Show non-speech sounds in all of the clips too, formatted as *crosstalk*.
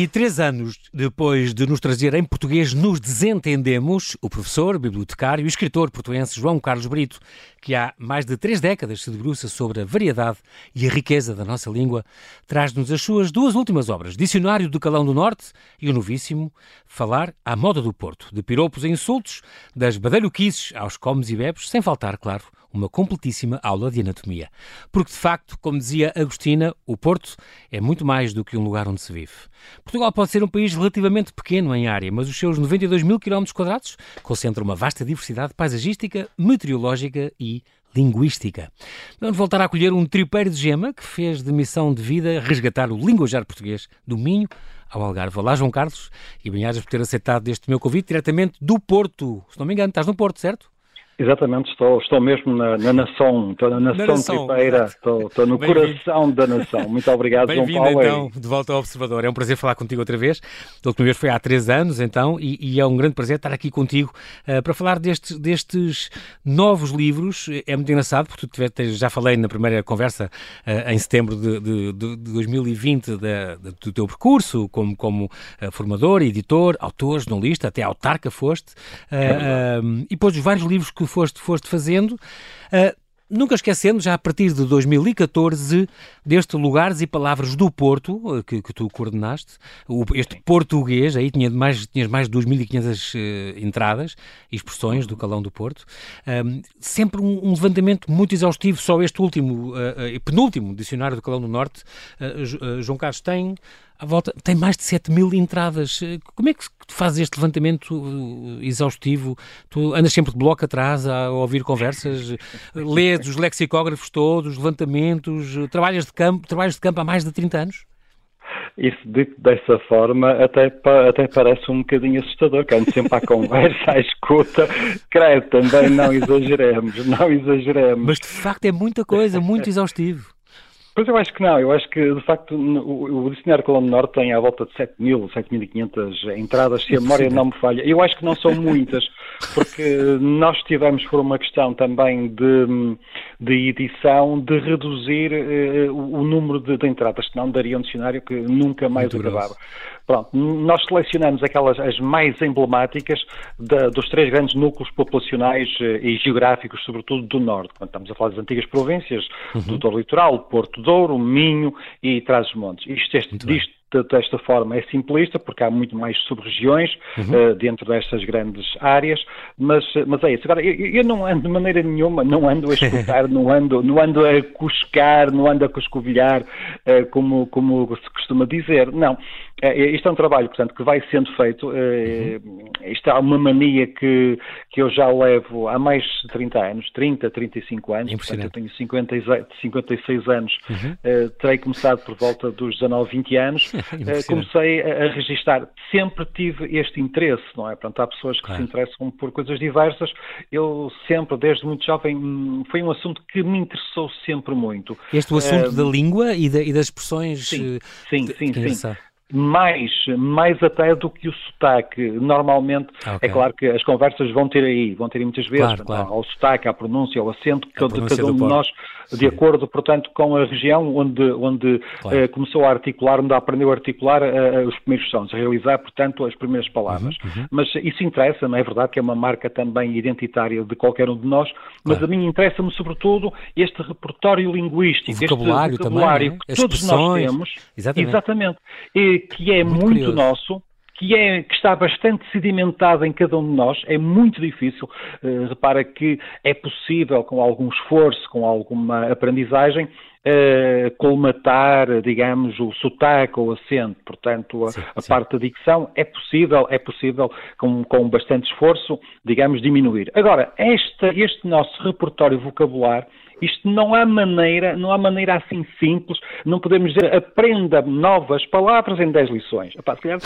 E três anos depois de nos trazer em português Nos Desentendemos, o professor, bibliotecário e escritor portuense João Carlos Brito, que há mais de três décadas se debruça sobre a variedade e a riqueza da nossa língua, traz-nos as suas duas últimas obras, Dicionário do Calão do Norte e o novíssimo Falar à Moda do Porto, de piropos e insultos, das badalhoquices aos comes e bebes, sem faltar, claro, uma completíssima aula de anatomia. Porque, de facto, como dizia Agostina, o Porto é muito mais do que um lugar onde se vive. Portugal pode ser um país relativamente pequeno em área, mas os seus 92 mil quilómetros quadrados concentram uma vasta diversidade paisagística, meteorológica e linguística. Vamos voltar a acolher um tripeiro de gema que fez de missão de vida resgatar o linguajar português do Minho ao Algarve. Olá, João Carlos, e bem por ter aceitado este meu convite diretamente do Porto. Se não me engano, estás no Porto, certo? Exatamente, estou, estou mesmo na, na nação, estou na nação, na nação tripeira, estou, estou, no coração da nação. Muito obrigado, João Paulo. então, de volta ao Observador. É um prazer falar contigo outra vez. A última vez foi há três anos, então, e, e é um grande prazer estar aqui contigo uh, para falar destes, destes novos livros. É muito engraçado, porque tu já falei na primeira conversa uh, em setembro de, de, de 2020 da, do teu percurso como, como uh, formador, editor, autor, jornalista, até autarca foste, é e depois os vários livros que foste, foste fazendo. Uh, Nunca esquecendo, já a partir de 2014, deste Lugares e Palavras do Porto, ah, que, que tu coordenaste, o, este português, aí tinha mais, tinhas mais de 2.500 uh, entradas e expressões do Calão do Porto. Um, sempre um, um, levantamento muito exaustivo, só este último, uh, uh, penúltimo dicionário do Calão do Norte, João Carlos, tem à volta, tem mais de 7 mil entradas. Como é que tu fazes este levantamento uh, exaustivo? Tu andas sempre de bloco atrás a ouvir conversas, *laughs* lês os lexicógrafos todos, levantamentos, trabalhas de campo, trabalhas de campo há mais de 30 anos? Isso dito dessa forma até, até parece um bocadinho assustador, que ando sempre à conversa, à escuta. Creio, também não exageremos, não exageremos. Mas de facto é muita coisa, muito *laughs* exaustivo. Pois eu acho que não, eu acho que de facto o, o dicionário Colombo Norte tem à volta de 7 mil, 7.500 entradas, se a memória não me falha. Eu acho que não são muitas, porque nós tivemos por uma questão também de, de edição de reduzir uh, o, número de, de, entradas, senão daria um dicionário que nunca mais Muito acabava. Pronto, nós selecionamos aquelas as mais emblemáticas da, dos três grandes núcleos populacionais eh, e geográficos, sobretudo do Norte. Quando estamos a falar das antigas províncias, uhum. do Litoral, Porto Douro, Minho e Trás-os-Montes. Isto, este, disto desta forma é simplista, porque há muito mais sub-regiões uhum. uh, dentro destas grandes áreas, mas, mas é isso. Agora, eu, eu, não ando de maneira nenhuma, não ando a escutar, *laughs* não ando, não ando a cuscar, não ando a cuscovilhar, uh, como, como se costuma dizer. Não. Uh, isto é um trabalho, portanto, que vai sendo feito. Uhum. Isto é uma mania que, que eu já levo há mais de 30 anos, 30, 35 anos, portanto, eu tenho 56, 56 anos, uhum. terei começado por volta dos 19, 20 anos. *laughs* Eh, comecei a, a registar. Sempre tive este interesse, não é? Portanto, há pessoas que claro. se interessam por coisas diversas. Eu sempre, desde muito jovem, hum, foi um assunto que me interessou sempre muito. Este o assunto uh, da língua e, da, e, das expressões. Sim, eh, sim, sim. sim mais, mais até do que o sotaque. Normalmente, é okay. é claro que as conversas vão ter aí, vão ter aí muitas vezes, claro, claro. ao sotaque, à pronúncia, ao acento de cada um de nós, de acordo, portanto, com a região onde, onde claro. uh, começou a articular, onde aprendeu a articular uh, os primeiros sons, a realizar, portanto, as primeiras palavras. Uhum, uhum. Mas isso interessa, não é verdade que é uma marca também identitária de qualquer um de nós, mas a mim interessa-me, sobretudo, este repertório linguístico, vocabulário este vocabulário também, é? que todos nós temos. Exatamente. exatamente e, que é muito, muito nosso, que, é, que está bastante sedimentado em cada um de nós, é muito difícil. Uh, repara que é possível, com algum esforço, com alguma aprendizagem, uh, colmatar, digamos, o sotaque ou o acento. Portanto, a, sim, a parte da dicção é possível, é possível, com, com bastante esforço, digamos, diminuir. Agora, esta, este nosso repertório vocabular isto não há maneira, não há maneira assim simples, não podemos dizer aprenda novas palavras em 10 lições. Epá, se calhar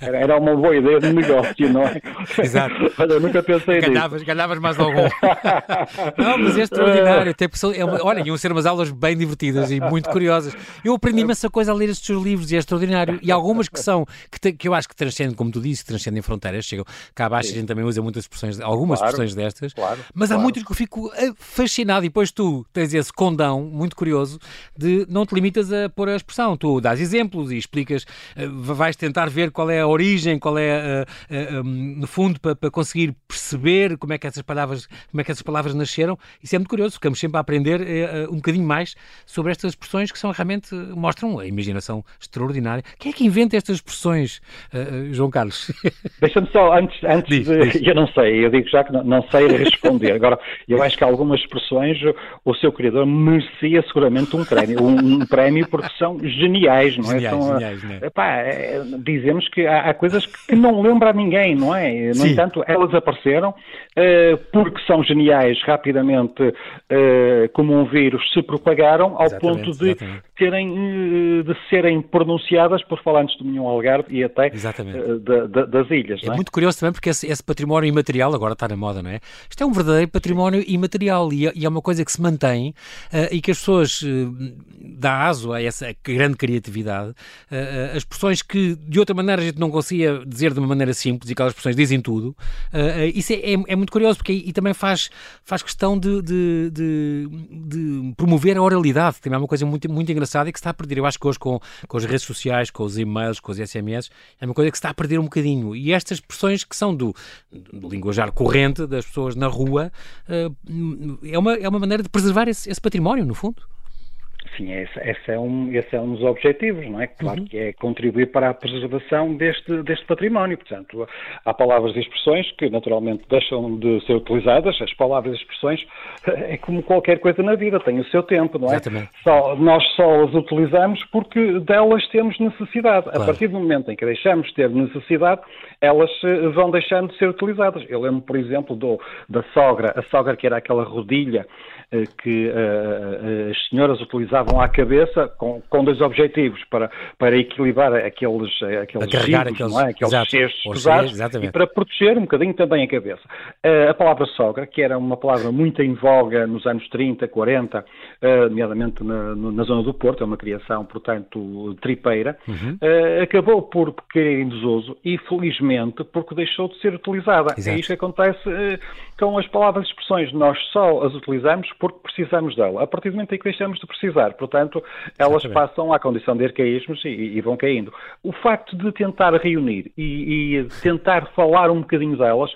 era, era uma boa ideia de negócio, não é? *laughs* Exato. *laughs* Olha, eu nunca pensei ganhavas, nisso. Ganhavas mais algum. *laughs* não, mas é extraordinário. Tem pessoa, é uma, olha, iam ser umas aulas bem divertidas e muito curiosas. Eu aprendi imensa coisa a ler estes seus livros e é extraordinário. E algumas que são, que, te, que eu acho que transcendem, como tu disse, transcendem fronteiras. Chegam cá abaixo, Sim. a gente também usa muitas expressões, algumas claro, expressões destas. Claro, mas claro. há muitas que eu fico eh, fascinado e depois tu tu tens esse condão muito curioso de não te limitas a pôr a expressão. Tu dás exemplos e explicas, uh, vais tentar ver qual é a origem, qual é, uh, uh, um, no fundo, para, para, conseguir perceber como é, que essas palavras, como é que essas palavras nasceram. Isso é muito curioso, ficamos sempre a aprender um bocadinho mais sobre estas expressões que são realmente, mostram a imaginação extraordinária. Quem é que inventa estas expressões, João Carlos? *laughs* Deixa-me só, antes, antes diz, de, diz. *laughs* eu não sei, eu digo já que não, não sei responder. Agora, eu acho que algumas expressões o seu criador merecia seguramente um prémio, um, um prémio porque são geniais, não é? Geniais, são, geniais, não é? É, dizemos que há, há, coisas que não lembra a ninguém, não é? No Sim. entanto, elas apareceram uh, porque são geniais, rapidamente, uh, como um vírus, se propagaram ao exatamente, ponto de terem, uh, de serem pronunciadas por falantes do Minhão Algarve e até das ilhas. É, é, muito curioso também porque esse, esse, património imaterial agora está na moda, não é? Isto é um verdadeiro património imaterial e, é, e é uma coisa que se mantém uh, e que as pessoas uh, dá aso a essa grande criatividade. Uh, as expressões que de outra maneira a gente não conseguia dizer de uma maneira simples e aquelas expressões dizem tudo. isso é, é, é, muito curioso porque e também faz, faz questão de, de, de, de promover a oralidade, que também é uma coisa muito, muito engraçada e que se está a perder. Eu acho que hoje com, com as redes sociais, com os e-mails, com os SMS, é uma coisa que se está a perder um bocadinho. E estas expressões que são do, do linguajar corrente das pessoas na rua é, uma, é uma maneira de preservar esse, esse património, no fundo. Sim, esse, esse, é um, esse é um dos objetivos, não é? Claro uhum. que é contribuir para a preservação deste, deste património. Portanto, há palavras e expressões que naturalmente deixam de ser utilizadas. As palavras e expressões é como qualquer coisa na vida, têm o seu tempo, não é? Exatamente. Só, nós só as utilizamos porque delas temos necessidade. Claro. A partir do momento em que deixamos de ter necessidade, elas eh, vão deixando de ser utilizadas. Eu lembro, por exemplo, do, da sogra, a sogra que era aquela rodilha eh, que uh, as senhoras utilizavam à cabeça com, com dois objetivos, para, para equilibrar aqueles, aqueles carregar aqueles, é? aqueles cestos pesados e para proteger um bocadinho também a cabeça. Uh, a palavra sogra, que era uma palavra muito em voga nos anos 30, 40, uh, nomeadamente na, na, zona do Porto, é uma criação, portanto, tripeira, uhum. acabou por cair em desuso e, felizmente, porque deixou de ser utilizada. Exato. É isto que acontece com as palavras e expressões. Nós só as utilizamos porque precisamos dela. A partir do momento em que deixamos de precisar, portanto, elas Exatamente. passam à condição de arcaísmos e, e, vão caindo. O facto de tentar reunir e, e tentar falar um bocadinho delas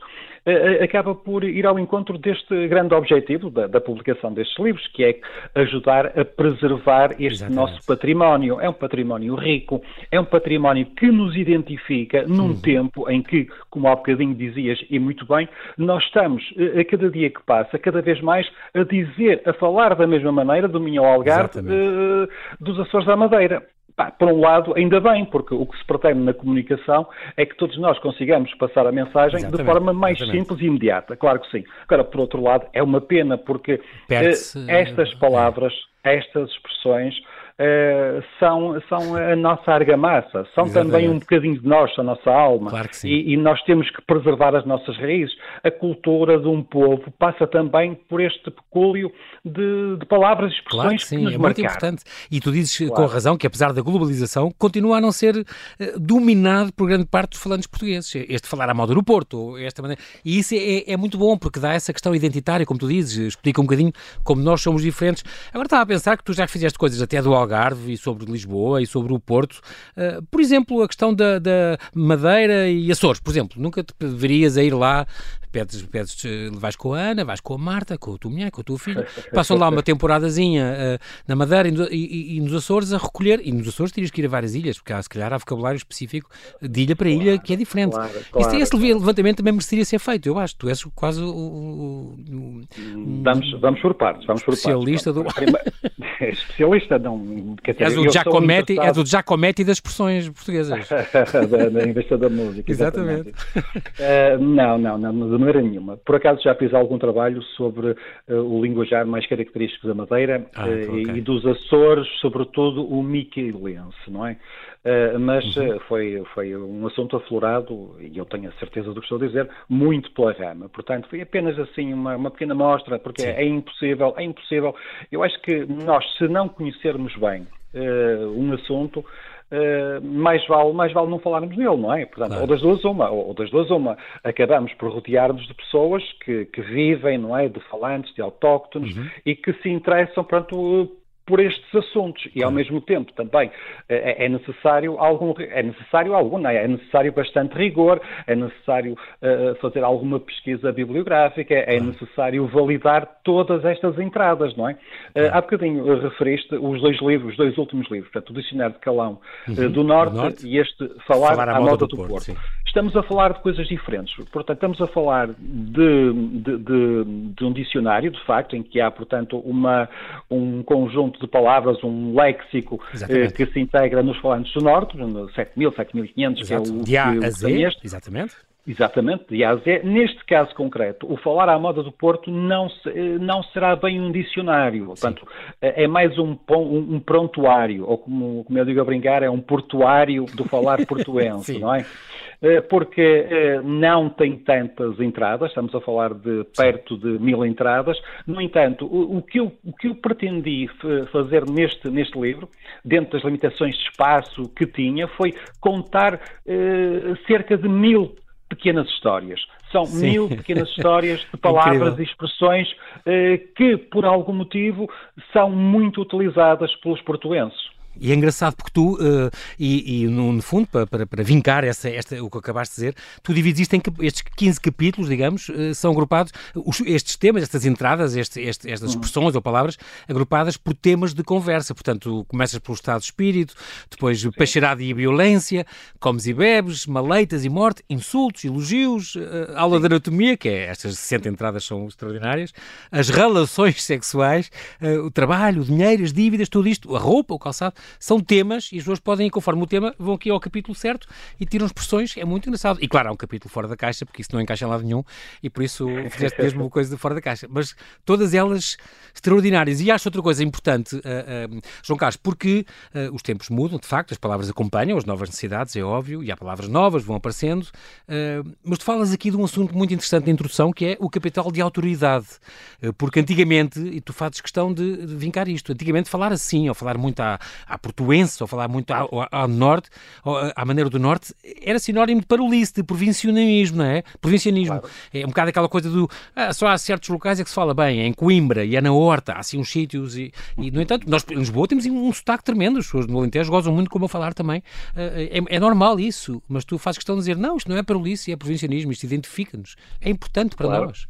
acaba por ir ao encontro deste grande objetivo da, da, publicação destes livros, que é ajudar a preservar este Exatamente. nosso património. É um património rico, é um património que nos identifica num uhum. tempo em que, como há bocadinho dizias, e muito bem, nós estamos, eh, a cada dia que passa, cada vez mais a dizer, a falar da mesma maneira do Minho Algarve, uh, dos Açores da Madeira. Pá, por um lado, ainda bem, porque o que se pretende na comunicação é que todos nós consigamos passar a mensagem Exatamente. de forma mais Exatamente. simples e imediata. Claro que sim. Agora, por outro lado, é uma pena porque eh, estas palavras, estas expressões uh, são, são a nossa argamassa, são Exatamente. também um bocadinho de nós, a nossa alma. Claro que sim. E, e, nós temos que preservar as nossas raízes. A cultura de um povo passa também por este pecúlio de, de palavras e expressões claro que, sim, que nos é marcaram. muito importante. E tu dizes claro. com razão que, apesar da globalização, continua a não ser uh, dominado por grande parte dos falantes portugueses. Este falar à moda no Porto, esta maneira. E isso é, é, muito bom, porque dá essa questão identitária, como tu dizes, explica um bocadinho como nós somos diferentes. Agora estava a pensar que tu já fizeste coisas até do Algarve e sobre Lisboa e sobre o Porto. Uh, por exemplo, a questão da, da, Madeira e Açores, por exemplo. Nunca te deverias ir lá, pedes, pedes, vais com a Ana, vais com a Marta, com a tua mulher, com a tua filha, *laughs* passam lá uma temporadazinha uh, na Madeira e, e, e, nos Açores a recolher, e nos Açores terias que ir a várias ilhas, porque há, se calhar há vocabulário específico de ilha para ilha que é diferente. Claro, claro, esse claro. levantamento também mereceria ser feito, eu acho. Tu és quase o. o, o vamos, vamos por partes. Vamos por especialista partes. do. *laughs* especialista, não. Quer dizer, és, o Giacometti, és o Giacometti das expressões portuguesas. *laughs* da, da da música. Exatamente. exatamente. Uh, não, não, não, nenhuma. Por acaso já fiz algum trabalho sobre uh, o linguajar mais característico da Madeira ah, uh, okay. e dos Açores, sobretudo o miquelense, não é? Uh, mas uhum. foi, foi um assunto aflorado, e eu tenho a certeza do que estou a dizer, muito pela rama. Portanto, foi apenas assim uma, uma pequena mostra, porque é impossível, é impossível. Eu acho que nós, se não conhecermos bem uh, um assunto, mais, vale, mais vale não falarmos nele, não é? Portanto, claro. ou das duas uma, ou, das duas uma, acabamos por rodear-nos de pessoas que, que vivem, não é? De falantes, de autóctones uhum. e que se interessam, portanto, por estes assuntos e ao mesmo tempo também é, é necessário algum é necessário algum não é? é necessário bastante rigor é necessário uh, fazer alguma pesquisa bibliográfica é necessário validar todas estas entradas não é uh, há bocadinho referiste os dois livros os dois últimos livros portanto, o dicionário de Calão uhum. do, norte, do, norte, e este falar, falar à moda, do, do Porto, Porto. Estamos a falar de coisas diferentes. Portanto estamos a falar de, de, de, de um dicionário de facto em que há portanto uma um conjunto de palavras, um léxico eh, que se integra nos falantes do Norte, 7.000, 7.500, que é o de A a Z, exatamente. Exatamente, de A a Z. Neste caso concreto, o falar à moda do Porto não, eh, não será bem um dicionário, portanto, eh, é mais um, um, prontuário, ou como, como eu digo a brincar, é um portuário do falar *laughs* portuense, não é? Eh, porque eh, não tem tantas entradas, estamos a falar de perto de mil entradas. No entanto, o, que, eu, o que eu pretendi fazer neste, neste livro, dentro das limitações de espaço que tinha, foi contar eh, cerca de mil pequenas histórias. São Sim. mil pequenas histórias de *laughs* palavras e expressões eh, que, por algum motivo, são muito utilizadas pelos portuenses. E é engraçado porque tu, uh, e, e, no, fundo, para, para, para vincar essa, esta, o que acabaste de dizer, tu divides isto em estes 15 capítulos, digamos, uh, são agrupados, os, estes temas, estas entradas, este, este, estas uhum. expressões ou palavras, agrupadas por temas de conversa. Portanto, começas pelo estado de espírito, depois Sim. peixeirada e violência, comes e bebes, maleitas e morte, insultos, elogios, uh, aula Sim. de anatomia, que é estas 60 entradas são extraordinárias, as relações *laughs* sexuais, o trabalho, o dinheiro, as dívidas, tudo isto, a roupa, o calçado são temas e as pessoas podem, conforme o tema, vão aqui ao capítulo certo e tiram expressões. É muito engraçado. E claro, há um capítulo fora da caixa, porque isso não encaixa em lado nenhum e por isso *laughs* fizeste mesmo coisa de fora da caixa. Mas todas elas extraordinárias. E acho outra coisa importante, uh, uh, João Carlos, porque uh, os tempos mudam, de facto, as palavras acompanham as novas necessidades, é óbvio, e há palavras novas, vão aparecendo. mas tu falas aqui de um assunto muito interessante na introdução, que é o capital de autoridade. porque antigamente, e tu fazes questão de, de vincar isto, antigamente falar assim, ou falar muito à, à à portuense, ou falar muito ao, ao norte, à maneira do norte, era sinónimo de parolice, de provincianismo, não é? Provincianismo. Claro. É um bocado aquela coisa do ah, só há certos locais é que se fala bem, é em Coimbra e é na Horta, há assim uns sítios e, e no entanto, nós em Lisboa temos um sotaque tremendo, as pessoas no Alentejo gozam muito como eu falar também. Ah, é, é, normal isso, mas tu fazes questão de dizer, não, isto não é parolice, é provincianismo, isto identifica-nos. É importante para claro. nós.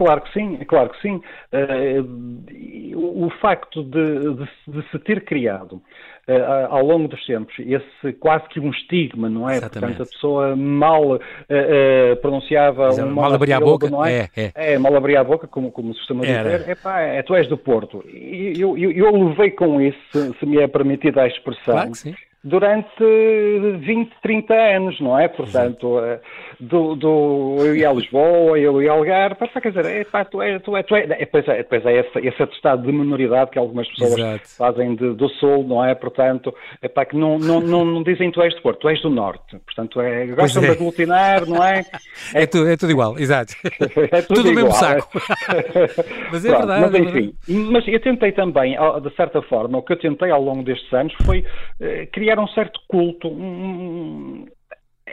Claro que sim, claro que sim. Uh, o, facto de, de, de, se ter criado uh, ao longo dos tempos esse quase que um estigma, não é? Exatamente. Portanto, a pessoa mal uh, pronunciava Exato. um mal abria a boca, não é? É, é. é mal abria a boca, como, como se costuma dizer. É pá, é, tu és do Porto. E eu, eu, eu levei com isso, se, se me é permitida a expressão. Claro que sim durante 20, 30 anos, não é? Portanto, do, do, eu ia a Lisboa, eu ia a Algarve, pá, quer dizer, é, pá, tu é, tu é, tu é, depois é, depois é esse, esse atestado de minoridade que algumas pessoas Exato. fazem de, do Sul, não é? Portanto, é pá, que não, não, não, não dizem tu és do Porto, tu és do Norte, portanto, é, gostam é. de aglutinar, não é? *laughs* É, é, tudo, é tudo igual, exato. *laughs* É tudo, *laughs* tudo igual, mesmo saco. mas é Pronto, verdade. Mas é enfim, mas eu tentei também, de certa forma, o que eu tentei ao longo destes anos foi eh, criar um certo culto, um,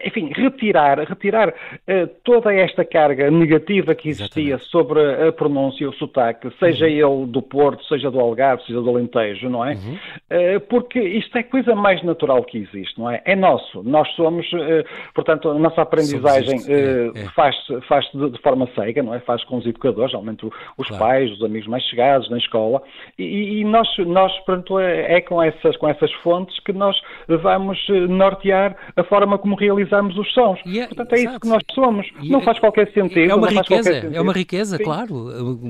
enfim, retirar, retirar uh, toda esta carga negativa que existia Exatamente. sobre a pronúncia e o sotaque, seja uhum. ele do Porto, seja do Algarve, seja do Alentejo, não é? Uhum. Uh, porque isto é coisa mais natural que existe, não é? É nosso. Nós somos, uh, portanto, a nossa aprendizagem é, é. faz, faz de, de, forma cega, não é? Faz com os educadores, geralmente os claro. pais, os amigos mais chegados na escola, e, e nós, nós, portanto, é, é, com, essas, com essas fontes que nós vamos nortear a forma como realizamos utilizamos os sons. É, Portanto, é exato. isso que nós somos. E não é, faz qualquer sentido. É uma riqueza, é uma riqueza, Sim. claro.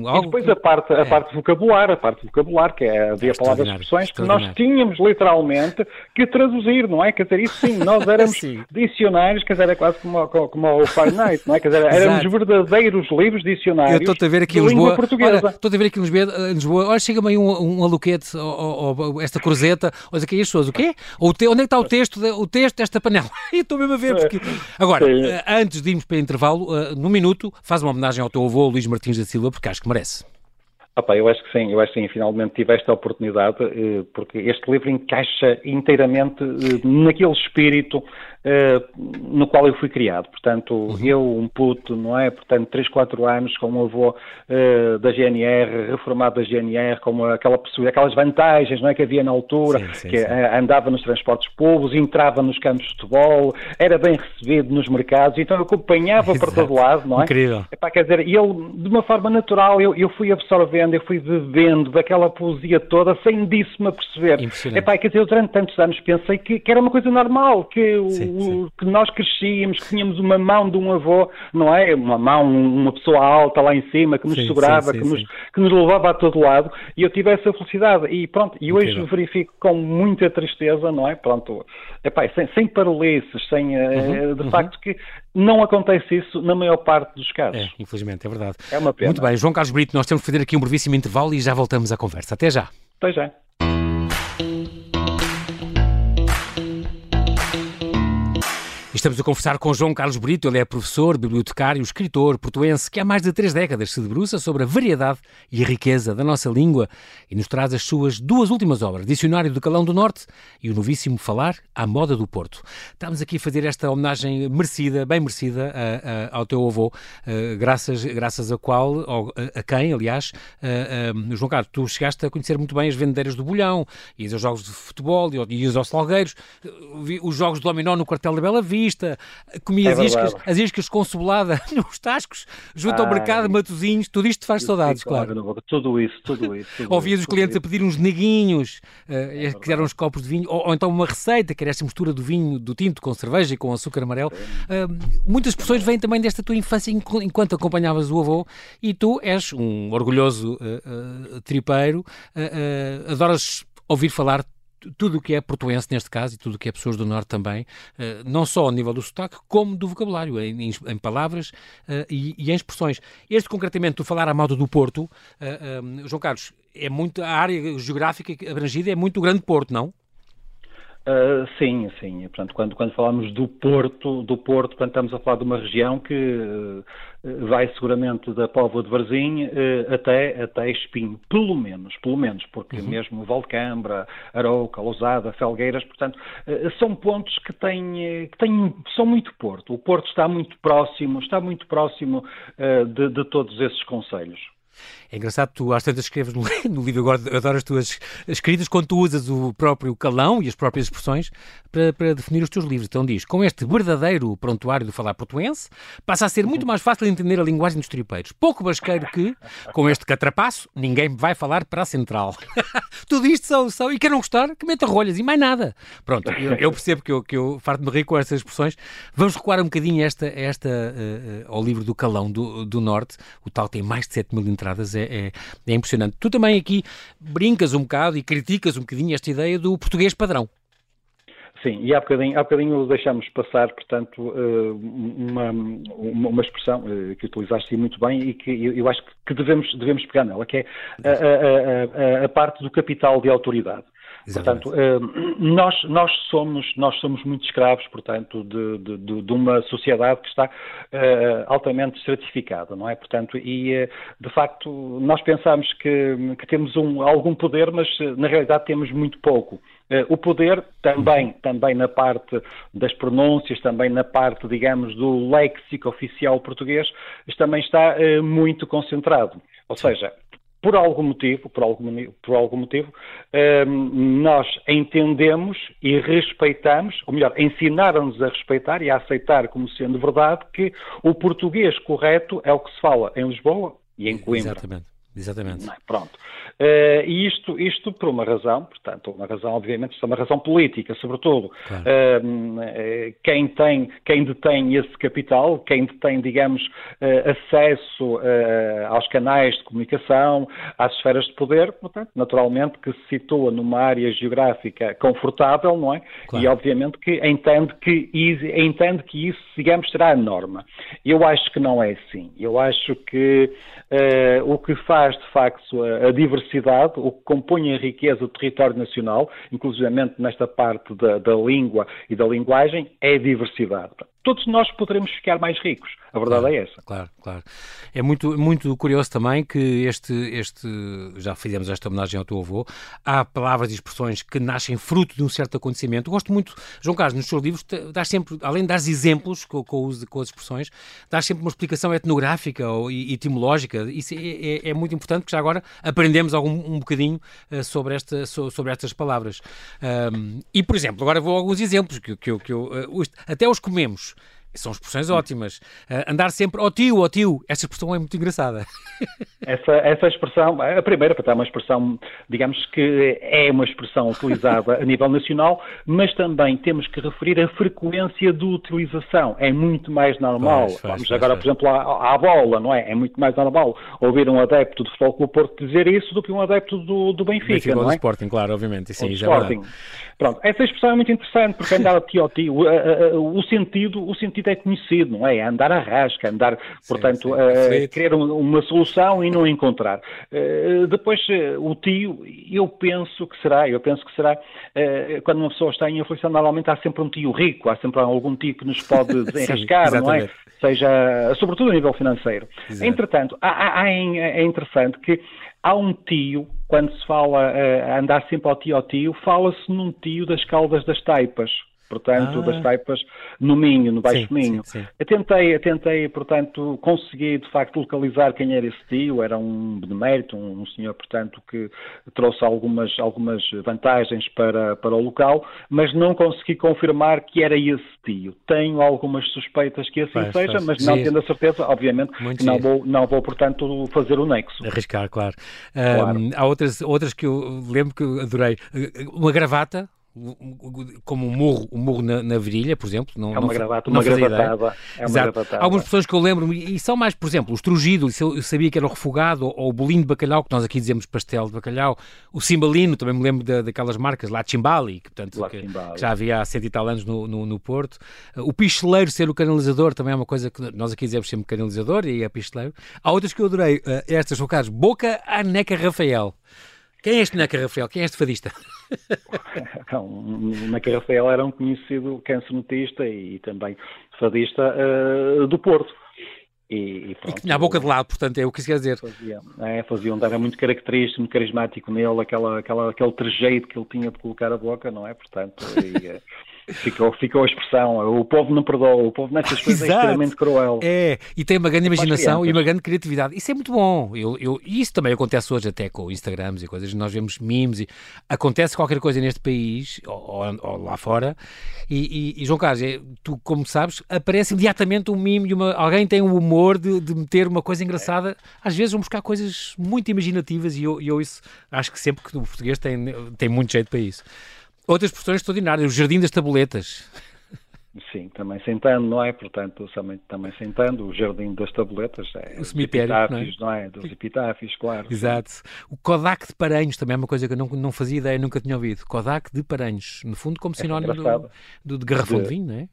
Algo... E depois a parte, a é. parte vocabular, a parte vocabular, que é havia palavras expressões que nós tínhamos literalmente que traduzir, não é? Quer dizer, isso sim, nós *laughs* éramos dicionários, quer dizer, é quase como, como, como o Fahrenheit, não é? Quer dizer, éramos verdadeiros livros dicionários Eu estou a ver aqui em Lisboa, estou a ver aqui em Lisboa, olha, chega-me aí um, um aluquete, ou, ou, esta cruzeta, olha aqui as pessoas, o quê? Ou te, onde é que está o texto, o texto desta panela? *laughs* E estou mesmo a ver porque... Agora, Sim. Eh, antes de irmos para o intervalo, uh, no minuto, faz uma homenagem ao teu avô, Luís Martins da Silva, porque acho que merece. Opa, eu acho que sim, eu acho que sim, finalmente tive esta oportunidade, eh, porque este livro encaixa inteiramente eh, naquele espírito eh, no qual eu fui criado. Portanto, uhum. eu, um puto, não é? Portanto, 3, 4 anos, com um avô da GNR, reformado da GNR, com aquela, aquelas vantagens não é, que havia na altura, sim, sim, que sim. andava nos transportes públicos, entrava nos campos de futebol, era bem recebido nos mercados, então eu acompanhava para todo lado, não é? Incrível. Epá, quer dizer, ele, de uma forma natural, eu, eu fui absorvendo, eu fui bebendo daquela poesia toda sem disso-me a perceber. Epá, quer dizer, eu durante tantos anos pensei que, que era uma coisa normal, que, sim, sim. que nós crescíamos, que tínhamos uma mão de um avô, não é? Uma mão, uma pessoa alta lá em cima, que nos sim, segurava, que, nos, que nos levava a todo lado, e eu tive essa felicidade. E pronto, e hoje Incrível. verifico com muita tristeza, não é? Pronto, epá, sem, sem parolices, sem, eh, uhum, de uhum. facto que não acontece isso na maior parte dos casos. É, infelizmente, é verdade. É uma pena. Muito bem, João Carlos Brito, nós temos que fazer aqui um brevíssimo intervalo e já voltamos à conversa. Até já. Até já. Estamos a conversar com João Carlos Brito, ele é professor, bibliotecário, escritor portuense que há mais de três décadas se debruça sobre a variedade e a riqueza da nossa língua e nos traz as suas duas últimas obras, Dicionário do Calão do Norte e o novíssimo Falar à Moda do Porto. Estamos aqui a fazer esta homenagem merecida, bem merecida, a, a, ao teu avô, a, graças, graças a qual, a, quem, aliás, João Carlos, tu chegaste a conhecer muito bem as vendeiras do Bolhão, ias aos jogos de futebol, ias aos Salgueiros, os jogos de dominó no quartel da Bela Vista, comia é as, iscas, as iscas com cebolada *laughs* nos tascos, junto ao mercado, Matozinhos, tudo isto faz saudades, claro. Tudo isso, tudo isso. Tudo Ouvias os clientes a pedir uns neguinhos, uh, é que eram uns copos de vinho, ou, ou, então uma receita, que era esta mistura do vinho, do tinto com cerveja e com açúcar amarelo. Uh, muitas pessoas vêm também desta tua infância enquanto acompanhavas o avô, e tu és um orgulhoso uh, uh, tripeiro, adoras ouvir falar tudo o que é portuense neste caso e tudo o que é pessoas do Norte também, uh, não só ao nível do sotaque, como do vocabulário, em, em palavras uh, e, e, em expressões. Este, concretamente, do falar à moda do Porto, uh, João Carlos, é muito, a área geográfica abrangida é muito grande Porto, não? Uh, sim, sim. Portanto, quando, quando falamos do Porto, do Porto, portanto, estamos a falar de uma região que uh, vai seguramente da Póvoa de Varzim uh, até, até Espinho, pelo menos, pelo menos, porque uhum. mesmo Valcambra, Arouca, Lousada, Felgueiras, portanto, são pontos que têm, que têm, são muito Porto. O Porto está muito próximo, está muito próximo de, de todos esses conselhos. É engraçado, tu às tantas escreves no, *laughs* no livro, agora adoro as tuas escritas, quando tu usas o próprio calão e as próprias expressões para, para, definir os teus livros. Então diz, com este verdadeiro prontuário do falar portuense, passa a ser muito mais fácil entender a linguagem dos tripeiros. Pouco basqueiro que, com este catrapaço, ninguém vai falar para a central. *laughs* Tudo isto são, são, e quem não gostar, que meta rolhas e mais nada. Pronto, eu, eu percebo que eu, que eu farto-me rir com estas expressões. Vamos recuar um bocadinho esta, esta, uh, uh, ao livro do Calão do, do Norte. O tal tem mais de 7 mil entradas é, é, é impressionante. Tu também aqui brincas um bocado e criticas um bocadinho esta ideia do português padrão. Sim, e há bocadinho, há bocadinho deixamos passar, portanto, eh, uma, uma, expressão eh, que utilizaste muito bem e que eu acho que devemos, devemos pegar nela, que é a, a, a, a parte do capital de autoridade. Exatamente. Portanto, eh, nós, nós, somos, nós somos muito escravos, portanto, de, de, de uma sociedade que está uh, altamente estratificada, não é? Portanto, e uh, de facto nós pensamos que, que temos um, algum poder, mas na realidade temos muito pouco. O poder também, também na parte das pronúncias, também na parte, digamos, do léxico oficial português, também está muito concentrado. Ou seja, por algum motivo, por algum, por algum motivo, um, nós entendemos e respeitamos, ou melhor, ensinaram-nos a respeitar e a aceitar como sendo verdade que o português correto é o que se fala em Lisboa e em Coimbra. Exatamente. Exatamente. É? Pronto. Uh, e isto, isto por uma razão, portanto, uma razão, obviamente, isto é uma razão política, sobretudo. Claro. Uh, quem tem, quem detém esse capital, quem detém, digamos, uh, acesso aos canais de comunicação, às esferas de poder, portanto, naturalmente que se situa numa área geográfica confortável, não é? Claro. E obviamente que entende que, entende que isso, digamos, será a norma. Eu acho que não é assim. Eu acho que o que faz, de facto, a, a diversidade o que compõe a riqueza do território nacional, inclusivamente nesta parte da, da língua e da linguagem, é diversidade. Todos nós poderemos ficar mais ricos. A verdade claro, é essa. Claro, claro. É muito, muito curioso também que este, este, já fizemos esta homenagem ao teu avô, há palavras e expressões que nascem fruto de um certo acontecimento. Gosto muito, João Carlos, nos seus livros, dás sempre, além de dar exemplos com, com, os, com as expressões, dás sempre uma explicação etnográfica ou etimológica. Isso é, é, é muito importante, porque já agora aprendemos algum, um bocadinho uh, sobre, esta, sobre estas palavras. Um, e, por exemplo, agora vou a alguns exemplos que, que, que eu, uh, até os comemos. São expressões ótimas. Uh, andar sempre, ó oh, tio, ó oh, tio, essa expressão é muito engraçada. *laughs* Essa, essa expressão, a primeira, para é uma expressão, digamos que é uma expressão utilizada a nível nacional, mas também temos que referir a frequência de utilização. É muito mais normal. Pois, pois, Vamos pois, agora, por exemplo, à, à, bola, não é? É muito mais normal ouvir um adepto de Futebol Clube Porto dizer isso do que um adepto do, do Benfica, Benfica não é? do Sporting, claro, obviamente. Sim, já é Sporting. É Pronto, essa expressão é muito interessante, porque andar a tio, tio, o, o, sentido, o sentido é conhecido, não é? é andar a rasca, andar, portanto, sim, a querer uma solução e não encontrar. Uh, depois, uh, o tio, eu penso que será, eu penso que será, uh, quando uma pessoa está em aflição, normalmente há sempre um tio rico, há sempre algum tio que nos pode *laughs* desenrascar, não é? Seja, sobretudo a nível financeiro. Exato. Entretanto, há, há, é interessante que há um tio quando se fala uh, andar sempre ao tio ao tio, fala-se num tio das caldas das taipas portanto, ah. das taipas no Minho, no Baixo sim, Minho. Sim, sim. Eu tentei, eu tentei, portanto, consegui de facto localizar quem era esse tio, era um benemérito, um, um senhor, portanto, que trouxe algumas, algumas vantagens para, para o local, mas não consegui confirmar que era esse tio. Tenho algumas suspeitas que assim faz, seja, faz. mas não tendo a certeza, obviamente, que não vou, não vou, portanto, fazer o nexo. Arriscar, claro. claro. Há outras, outras que eu lembro que adorei. Uma gravata, como um morro, um morro na, na virilha, por exemplo. Não, é uma gravata, uma gravatada. É uma gravatada. Algumas pessoas que eu lembro, e são mais, por exemplo, o estrugido, eu sabia que era o refogado, ou, o bolinho de bacalhau, que nós aqui dizemos pastel de bacalhau, o cimbalino, também me lembro da, daquelas marcas, lá Chimbali, que, portanto, que, que, já havia há cento e tal anos no, no, no, Porto. O picheleiro ser o canalizador também é uma coisa que nós aqui dizemos sempre canalizador, e é picheleiro. Há outras que eu adorei, eh, estas, caso, Boca a Neca Rafael. Quem é este Neca Rafael? Quem é este fadista? *laughs* Então, o Neca Rafael era um conhecido cancionetista e também fadista uh, do Porto. E, e, pronto, e, tinha a boca de lado, portanto, é o que isso quer dizer. Fazia, é, fazia um, era muito característico, muito carismático nele, aquela, aquela, aquele trejeito que ele tinha de colocar a boca, não é? Portanto, e, eh, Ficou, ficou a expressão, o povo não perdoa, o povo nessas coisas é extremamente cruel. É, e tem uma grande imaginação e uma grande criatividade. Isso é muito bom. Eu, eu, isso também acontece hoje até com Instagrams e coisas. Nós vemos memes e acontece qualquer coisa neste país ou, ou lá fora. E, e, e João Carlos, é, tu, como sabes, aparece imediatamente um meme e uma, alguém tem o humor de, de meter uma coisa engraçada. Às vezes vão buscar coisas muito imaginativas e eu, eu isso acho que sempre que o português tem, tem muito jeito para isso. Outras expressões extraordinárias, o Jardim das Tabuletas. Sim, também sentando, não é? Portanto, também, também sentando, o Jardim das Tabuletas. É, o cemitério, epitáfios, não é? Não é? Dos epitáfios, claro. Exato. O Kodak de Paranhos também é uma coisa que eu não, não fazia ideia, nunca tinha ouvido. Kodak de Paranhos, no fundo como é sinónimo do, do, de garrafão de, de vinho, não é?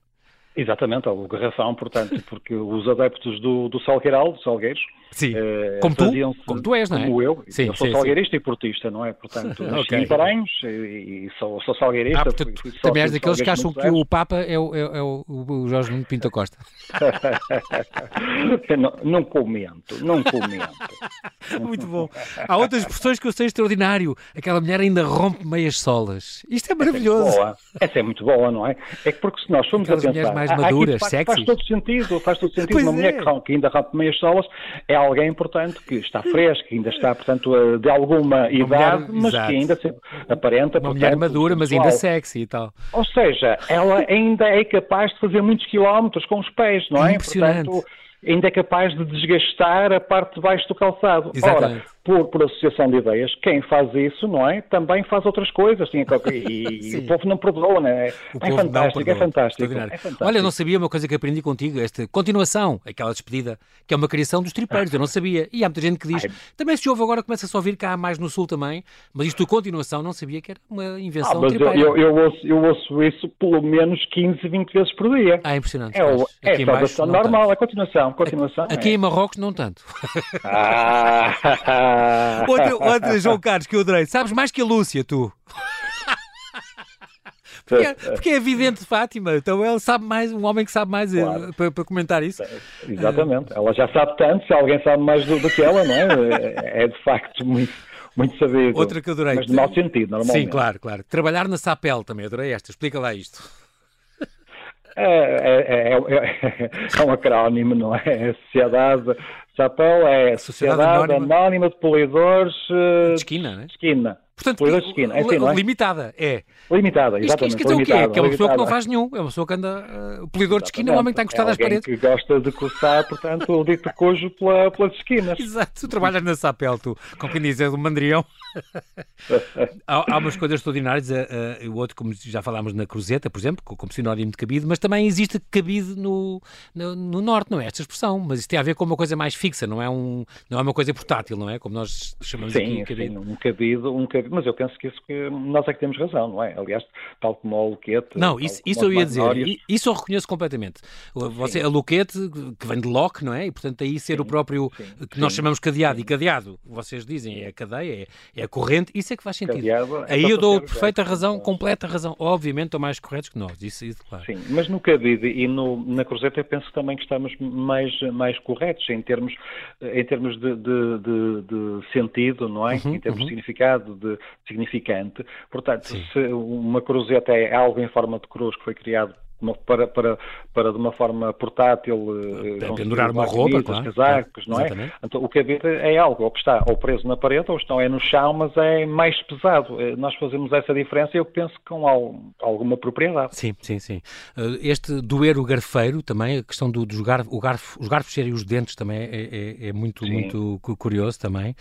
Exatamente, o garrafão, portanto, porque os adeptos do, do Salgueiral, dos Salgueiros, Sim, eh, como, tu, como tu és, não é? Como eu, sim, eu sou sim, salgueirista sim. e portista, não é? Portanto, *laughs* okay. em Paranhos e, e sou, sou salgueirista. Ah, portanto, fui, fui também és daqueles que acham que o Papa é o, é, é o, o Jorge Nuno Pinto Costa. *laughs* não, não comento, não comento. *laughs* Muito bom. Há outras expressões que eu sei extraordinário. Aquela mulher ainda rompe meias solas. Isto é maravilhoso. Essa é, boa. Essa é muito boa, não é? É que porque se nós formos Aquelas a pensar... mais maduras, há, há faz, todo sentido, faz todo sentido. Pois uma é. mulher que ainda rompe meias solas é alguém, portanto, que está fresca, ainda está, portanto, de alguma uma idade, mulher, mas exato. que ainda se aparenta, Uma mulher madura, mas ainda sexy e tal. Ou seja, ela ainda é capaz de fazer muitos quilómetros com os pés, não é? Impressionante. Portanto, ainda é capaz de desgastar a parte de baixo do calçado. Exatamente. Ora, por, por associação de ideias, quem faz isso, não é? Também faz outras coisas. Sim, e, *laughs* e o povo não perdoa, não é? É fantástico, é fantástico, é fantástico. Olha, eu não sabia uma coisa que aprendi contigo, esta continuação, aquela despedida, que é uma criação dos tripeiros, eu não sabia. E há muita gente que diz, Ai. também se ouve agora, começa-se a ouvir cá mais no Sul também, mas isto continuação não sabia que era uma invenção ah, mas tripeira. Eu, eu, ouço, eu ouço isso pelo menos 15, 20 vezes por dia. Ah, impressionante. É, o, é a saudação normal, a continuação. continuação aqui, é. em Marrocos não tanto. Ah. *laughs* *laughs* outra, outra, João Carlos, que eu adorei. Sabes mais que a Lúcia, tu. *laughs* porque, é, porque é evidente, Fátima. Então ele sabe mais, um homem que sabe mais eh, claro. para, para, comentar isso. Exatamente. Ela já sabe tanto, se alguém sabe mais do, do que ela, não é? É, é de facto muito muito sabido. Outra que adorei. Mas de mau sentido, normalmente. Sim, claro, claro. Trabalhar na Sapel também, adorei esta. Explica lá isto. É, é, é, é, um acrónimo, não é? É Sociedade Sapel é Sociedade, Anónima... De Polidores de Esquina, né? Esquina. Portanto, de esquina. É assim, não é? limitada, é. Limitada, exatamente. Isto, isto é o quê? Que é uma pessoa que não faz nenhum. É uma pessoa que anda. Uh, polidor de esquina é um homem que está encostado é às paredes. que gosta de coçar, portanto, o dito cojo pela, pelas esquinas. *laughs* Exato. Tu trabalhas na Sapel, tu, com quem diz, é do mandrião. *laughs* há, há, umas coisas extraordinárias. Uh, uh, o outro, como já falámos na Cruzeta, por exemplo, como sinónimo de cabide, mas também existe cabide no, no, no, Norte, não é esta expressão. Mas isso tem a ver com uma coisa mais fixa, não é, um, não é uma coisa portátil, não é? Como nós chamamos sim, aqui cabide. Sim, um cabide, um cabide. Mas eu penso que isso que nós é que temos razão, não é? Aliás, tal como o Luquete. Não, isso, isso eu ia dizer, isso eu reconheço completamente. Você, a Luquete, que vem de Locke, não é? E portanto aí ser sim, o próprio, sim, que nós chamamos cadeado, e cadeado, vocês dizem, é a cadeia, é, é a corrente, isso é que faz sentido. Cadeado, é aí eu dou perfeita razão, completa razão. Obviamente estão mais corretos que nós, isso, isso claro. Sim, mas no cabide e no, na cruzeta eu penso também que estamos mais, mais corretos em termos, em termos de, de, de, de sentido, não é? Uhum, em termos uhum. de significado, de significante. Portanto, Sim. se uma cruzeta é algo em forma de cruz que foi criado para, para, para de uma forma portátil é, pendurar uma roupa, claro. casacos, não é? Então, o cabide é algo, ou que está ou preso na parede, ou estão é no chão, mas é mais pesado. Eh, nós fazemos essa diferença eu penso com alguma propriedade. Sim, sim, sim. Eh, este doer o garfeiro também, a questão do, dos garfos, garfo, os garfos serem os dentes também é, é, é muito, muito curioso também.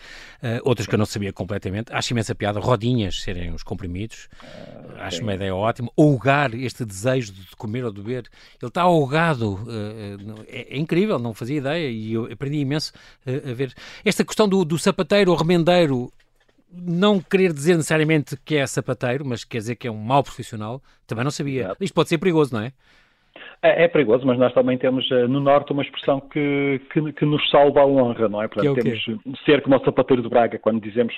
Uh, outras que eu não sabia completamente. Acho imensa piada, rodinhas serem os comprimidos. Uh, Acho sim. uma ideia ótima. Ougar este desejo de comer ou de beber, ele está ahogado. Uh, é, é, incrível, não fazia ideia e eu aprendi imenso uh, a ver. Esta questão do, do sapateiro ou remendeiro não querer dizer necessariamente que é sapateiro, mas quer dizer que é um mau profissional, também não sabia. Isto pode ser perigoso, não é? É, é, perigoso, mas nós também temos no Norte uma expressão que, que, que nos salva a honra, não é? Portanto, que é temos ser como o sapateiro de Braga, quando dizemos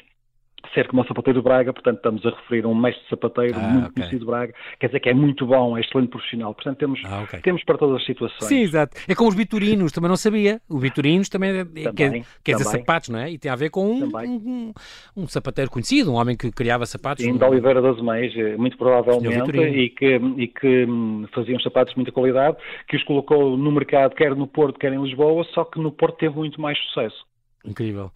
ser como o sapateiro de Braga, portanto estamos a referir a um mestre sapateiro ah, muito okay. conhecido de Braga, quer dizer que é muito bom, é excelente profissional, portanto temos, ah, okay. temos para todas as situações. Sim, exato. É como os vitorinos, também não sabia, o vitorinos também, é, também quer, quer dizer sapatos, não é? E tem a ver com um, um, um, sapateiro conhecido, um homem que criava sapatos. Sim, um... de Oliveira das Meias, muito provavelmente, e que, e que hum, fazia uns sapatos de muita qualidade, que os colocou no mercado, quer no Porto, quer em Lisboa, só que no Porto teve muito mais sucesso. Incrível.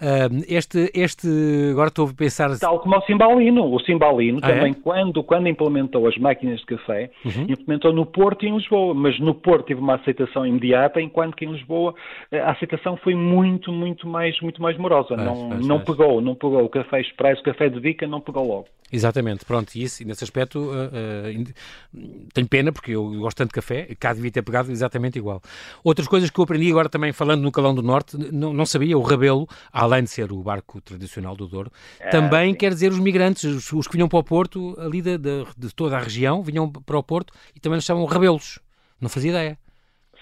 Uh, este, este, agora estou a pensar... Tal como o Cimbalino. O Cimbalino ah, também, é? quando, quando implementou as máquinas de café, uhum. implementou no Porto e em Lisboa. Mas no Porto teve uma aceitação imediata, enquanto que em Lisboa eh, a aceitação foi muito, muito mais, muito mais morosa. não, não pegou, não pegou. O café expresso, o café de bica, não pegou logo. Exatamente, pronto, e, isso, e nesse aspecto uh, uh, tenho pena, porque eu gosto tanto de café, cá devia ter pegado exatamente igual. Outras coisas que eu aprendi agora também falando no Calão do Norte, não, não sabia, o Rabelo, além de ser o barco tradicional do Douro, é, também sim. quer dizer os migrantes, os, os, que vinham para o Porto, ali de, de, de, toda a região, vinham para o Porto e também nos chamam Rabelos. Não fazia ideia.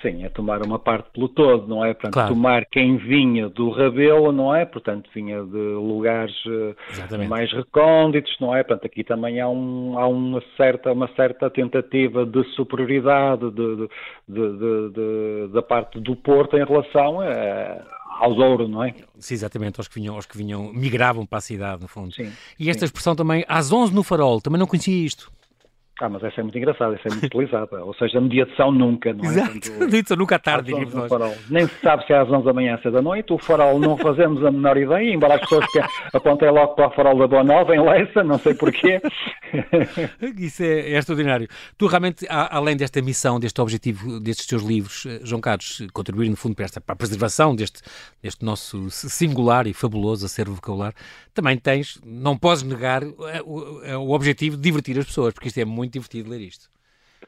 Sim, é tomar uma parte pelo todo, não é? Portanto, claro. tomar quem vinha do Rabelo, não é? Portanto, vinha de lugares eh, Exatamente. mais recônditos, não é? Portanto, aqui também há, um, há uma, certa, uma certa tentativa de superioridade de, de, de, da parte do Porto em relação a, ao Douro, não é? Sim, exatamente, aos que vinham, aos que vinham, migravam para a cidade, no fundo. Sim, e esta sim. expressão também, às 11 no farol, também não conhecia isto. Ah, mas essa é muito engraçada, essa é muito utilizada. Ou seja, a mediação nunca, não é? Exato, dito *laughs* nunca à tarde, diríamos nós. Farol. Nem se sabe se é às 11 da manhã, se é da noite. O farol não fazemos a menor ideia, embora as pessoas que apontem logo para o farol da Boa Nova, em Leça, não sei porquê. *laughs* Isso é, é extraordinário. Tu realmente, além desta missão, deste objetivo, destes teus livros, eh, João Carlos, contribuir no fundo para, esta, para a preservação deste, deste nosso singular e fabuloso acervo vocabular, também tens, não podes negar eh, o, o, o objetivo de divertir as pessoas, porque isto é muito muito divertido ler isto.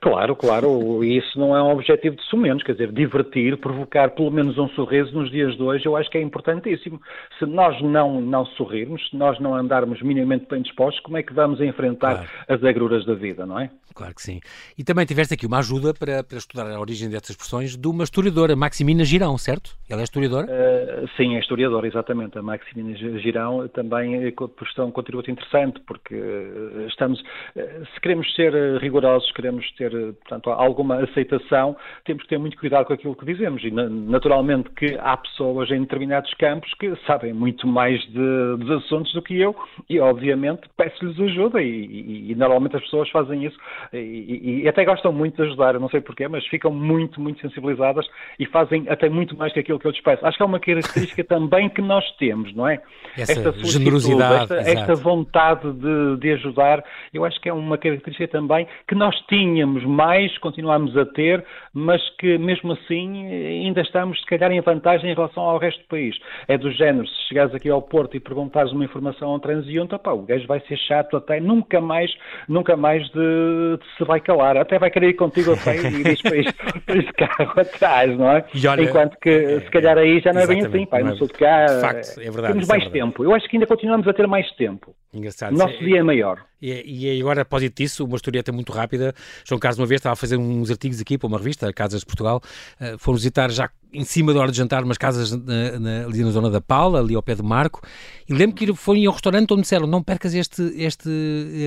Claro, claro, e isso não é um objetivo de sumenos, quer dizer, divertir, provocar pelo menos um sorriso nos dias de hoje, eu acho que é importantíssimo. Se nós não, não sorrirmos, se nós não andarmos minimamente bem dispostos, como é que vamos enfrentar claro. as agruras da vida, não é? Claro que sim. E também tiveste aqui uma ajuda para, para estudar a origem destas expressões de uma historiadora, Maximina Girão, certo? Ela é historiadora? Uh, sim, é historiadora, exatamente. A Maximina Girão também prestou um contributo interessante, porque eh, estamos, eh, se queremos ser rigorosos, queremos ter, portanto, alguma aceitação, temos que ter muito cuidado com aquilo que dizemos. E, naturalmente, que há pessoas em determinados campos que sabem muito mais de, dos assuntos do que eu, e, obviamente, peço-lhes ajuda, e, e, e normalmente as pessoas fazem isso e, e, até gostam muito de ajudar, eu não sei porquê, mas ficam muito, muito sensibilizadas e fazem até muito mais que aquilo que eu lhes peço. Acho que é uma característica também que nós temos, não é? Essa esta generosidade, esta, esta vontade de, de, ajudar, eu acho que é uma característica também que nós tínhamos mais, continuamos a ter, mas que mesmo assim ainda estamos, se calhar, em vantagem em relação ao resto do país. É do género, se chegares aqui ao Porto e perguntares uma informação a um transeunte, pá, o gajo vai ser chato até nunca mais, nunca mais de se vai calar, até vai querer ir contigo a pé e diz *laughs* para este, carro atrás, não é? Olha, Enquanto que é, se calhar aí já não é bem assim, pai, não, não sou de cá. Facto, é verdade, temos mais é tempo. Eu acho que ainda continuamos a ter mais tempo. Engraçado. O nosso dia é maior. E, e agora, após disso, uma historieta muito rápida. João Carlos, uma vez, estava a fazer uns artigos aqui para uma revista, Casas de Portugal. Uh, foram visitar já em cima da hora de jantar umas casas na, na, ali na zona da Paula, ali ao pé do Marco. E lembro que foram ao restaurante onde disseram: não percas este, este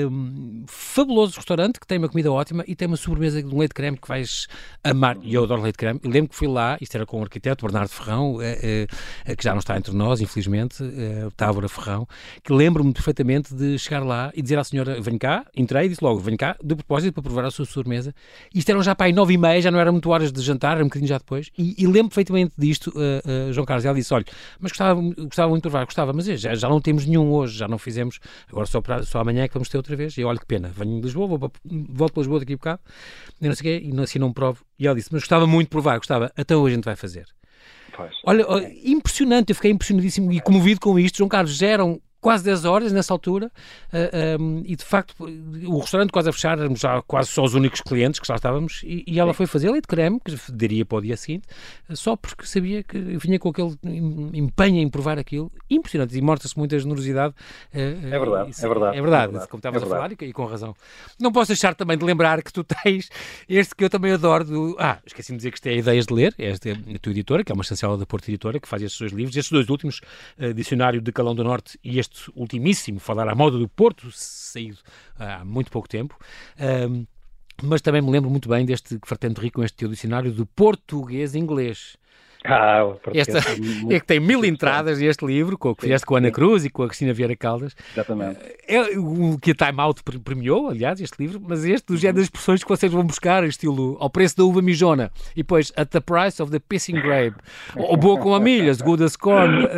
um, fabuloso restaurante que tem uma comida ótima e tem uma sobremesa de um leite creme que vais amar. E eu adoro leite creme. E lembro que fui lá, isto era com o arquiteto Bernardo Ferrão, é, é, que já não está entre nós, infelizmente, é, Távora Ferrão, que lembro-me perfeitamente de chegar lá e dizer à senhora venho cá, entrei e disse logo, venho cá, de propósito, para provar a sua sobremesa. Isto eram já para aí nove e meia, já não eram muito horas de jantar, era um bocadinho já depois. E, e lembro perfeitamente disto, uh, uh, João Carlos, ela disse, olha, mas gostava, gostava muito de provar, gostava, mas já, já não temos nenhum hoje, já não fizemos, agora só, para, só amanhã é que vamos ter outra vez. E eu, olha que pena, venho de Lisboa, vou para, volto para Lisboa daqui a bocado, e não sei o quê, e assim não provo. E ela disse, mas gostava muito de provar, gostava, até hoje a gente vai fazer. Pois. Olha, impressionante, eu fiquei impressionadíssimo e comovido com isto. João Carlos, já eram quase 10 horas nessa altura uh, eh, um, ehm, e de facto o restaurante quase a fechar, éramos já quase só os únicos clientes que já estávamos e, e ela foi fazer leite creme, que daria para o dia seguinte, só porque sabia que vinha com aquele empenho em provar aquilo, impressionante, e mostra-se muita generosidade. Uh, é, verdade, isso, é, verdade, é verdade, é verdade, como estavas é a falar e, e, com razão. Não posso deixar também de lembrar que tu *laughs* tens este que eu também adoro, do, ah, esqueci-me de dizer que isto é Ideias de Ler, esta é a tua editora, que é uma chancela da Porta Editora, que faz estes dois livros, estes dois últimos, uh, Dicionário de Calão do Norte e este este ultimíssimo, falar à moda do Porto, saído há muito pouco tempo. Um, mas também me lembro muito bem deste fartante rico, este teu dicionário do português-inglês. Ah, Esta, é, *laughs* é que tem mil entradas este livro, com o que fizeste com a Ana Cruz e com a Cristina Vieira Caldas. Exatamente. É o que a Time Out premiou, aliás, este livro, mas este do género das expressões que vocês vão buscar, estilo ao preço da uva mijona, e depois at the price of the pissing grape, ou boa com amilhas, good as corn, uh,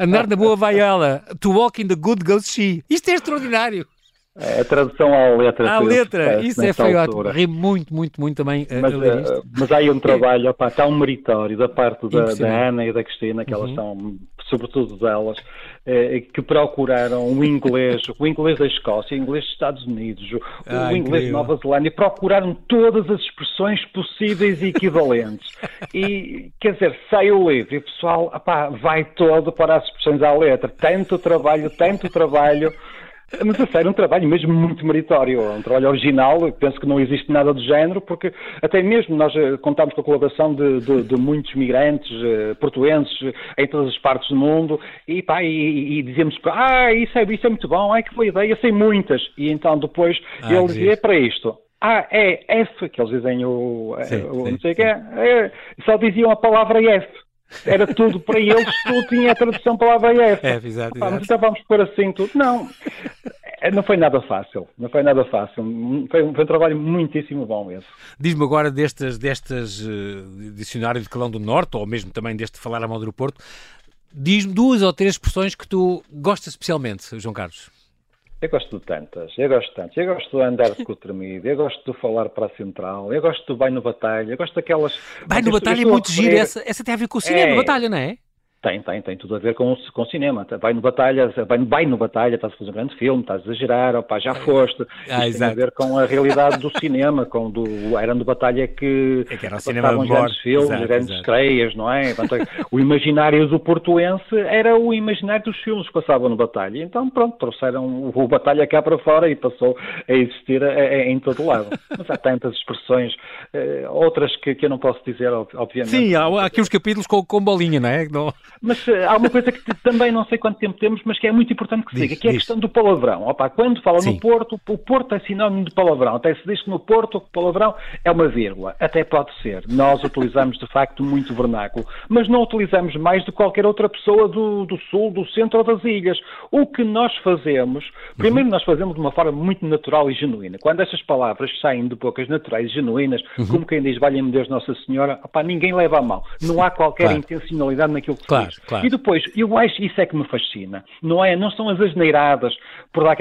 andar na boa vaiela, to walk in the good goat she. Isto é extraordinário. É a tradução à letra. À letra, isso é feio. Ri muito, muito, muito também mas, a ler isto. Uh, mas há aí um *laughs* trabalho, opa, tão meritório da parte da, da, Ana e da Cristina, que elas uhum. são, sobretudo delas, eh, que procuraram o inglês, o inglês da Escócia, o inglês dos Estados Unidos, o, ah, o inglês da Nova Zelândia, procuraram todas as expressões possíveis e equivalentes. *laughs* e, quer dizer, sai o livro e o pessoal, opa, vai todo para as expressões à letra. Tanto trabalho, tanto trabalho. Mas a sério, é um trabalho mesmo muito meritório, é um trabalho original, penso que não existe nada do género, porque até mesmo nós eh, contamos com a colaboração de, de, de muitos migrantes uh, portuenses em todas as partes do mundo, e, pá, e, e dizemos que ah, isso é, isso é muito bom, ai que boa ideia, sei muitas, e então depois ah, ele dizia, para isto, ah, é F, que eles dizem o, sim, o não sei o que é, só diziam a palavra F. Era tudo para eles, tudo tinha a tradução palavra F. F, exato, exato. Mas então vamos pôr assim tudo. Não, é, não foi nada fácil. Não foi nada fácil. Foi, um, foi um trabalho muitíssimo bom esse. Diz-me agora destas, destas uh, dicionário de Calão do Norte, ou mesmo também deste Falar a Mão do Porto, diz-me duas ou três expressões que tu gostas especialmente, João Carlos. Eu gosto de tantas, eu gosto de tantas. Eu gosto de andar de tremido, eu gosto de falar para a central, eu gosto do no Batalha, eu gosto daquelas. Vai no Batalha é muito giro, essa, essa tem a ver com o cinema, é. Batalha, não é? Tem, tem, tem tudo a ver com, com cinema. Vai no Batalha, vai, vai no Batalha, estás a fazer um grande filme, estás a exagerar, opa, já foste. Ah, tem a ver com a realidade do cinema, com do, era no Batalha que, é que era o cinema grandes filmes, exato, grandes exato. estreias, não é? o imaginário do portuense era o imaginário dos filmes que passavam no Batalha. Então, pronto, trouxeram o, Batalha cá para fora e passou a existir em todo lado. Mas há tantas expressões, eh, outras que, que eu não posso dizer, obviamente. Sim, há, há aqui uns capítulos com, com bolinha, não é? Não... Mas uh, há uma coisa que também não sei quanto tempo temos, mas que é muito importante que se diga, que é a questão do palavrão. Opa, quando fala Sim. no Porto, o Porto é sinónimo de palavrão. Até se diz que no Porto o palavrão é uma vírgula. Até pode ser. Nós utilizamos de facto muito vernáculo, mas não utilizamos mais do que qualquer outra pessoa do, do Sul, do Centro ou das Ilhas. O que nós fazemos, primeiro uhum. nós fazemos de uma forma muito natural e genuína. Quando estas palavras saem de bocas naturais e genuínas, uhum. como quem diz, valha-me Deus Nossa Senhora, opa, ninguém leva a mal. Não há qualquer claro. intencionalidade naquilo que claro, diz. Claro. E depois, eu acho isso é que me fascina. Não é, não são as asneiradas por dar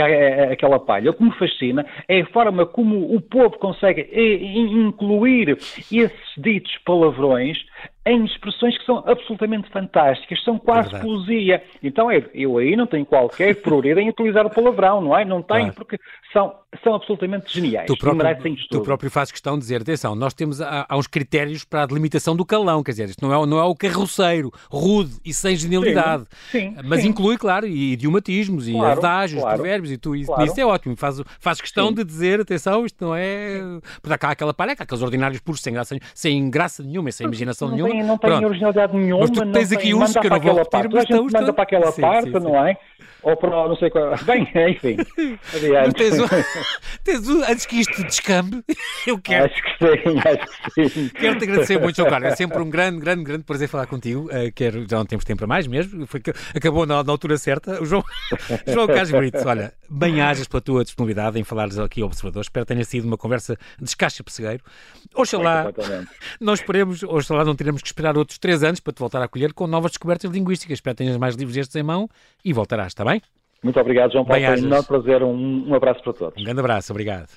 aquela palha. O que me fascina é a forma como o povo consegue incluir esses ditos palavrões em expressões que são absolutamente fantásticas, são quase é poesia. Então eu aí não tenho qualquer prioridade em utilizar o palavrão, não é? Não tenho, claro. porque são, são absolutamente geniais tu próprio, Tu próprio fazes questão de dizer, atenção, nós temos há, há, uns critérios para a delimitação do calão, quer dizer, isto não é, não é o carroceiro, rude e sem genialidade, sim, sim, mas sim. inclui, claro, idiomatismos e claro, adágios, claro, provérbios e tu, isso, claro. isso é ótimo, faz, faz questão de dizer, atenção, isto não é... Porque há aquela pareca, aqueles ordinários puros sem graça, sem graça nenhuma, sem imaginação não nenhuma. Tem, não tem originalidade nenhuma. Mas tu tens aqui uns que eu não vou repetir, mas estão... Manda para aquela sim, parte, sim, sim. não é? ou para não sei qual. *laughs* Bem, enfim. Adiante. Tens, o, *laughs* tens o, antes que isto descambe, *laughs* eu quero. Acho que sim, acho que sim. Quero te agradecer muito, João Carlos. É sempre um grande, grande, grande prazer falar contigo. Uh, quero, já não temos tempo para mais mesmo. Foi, acabou na, na altura certa. O João, João Carlos Brito, olha, bem-ajas pela tua disponibilidade em falares aqui ao Observador. Espero que tenha sido uma conversa de escaixa pessegueiro. Oxalá, não esperemos, oxalá não teremos que esperar outros três anos para te voltar a acolher com novas descobertas linguísticas. Espero que tenhas mais livros destes em mão e voltarás, está bem? Muito obrigado, João Paulo. Foi um enorme prazer. Um, um abraço para todos. Um grande abraço, obrigado.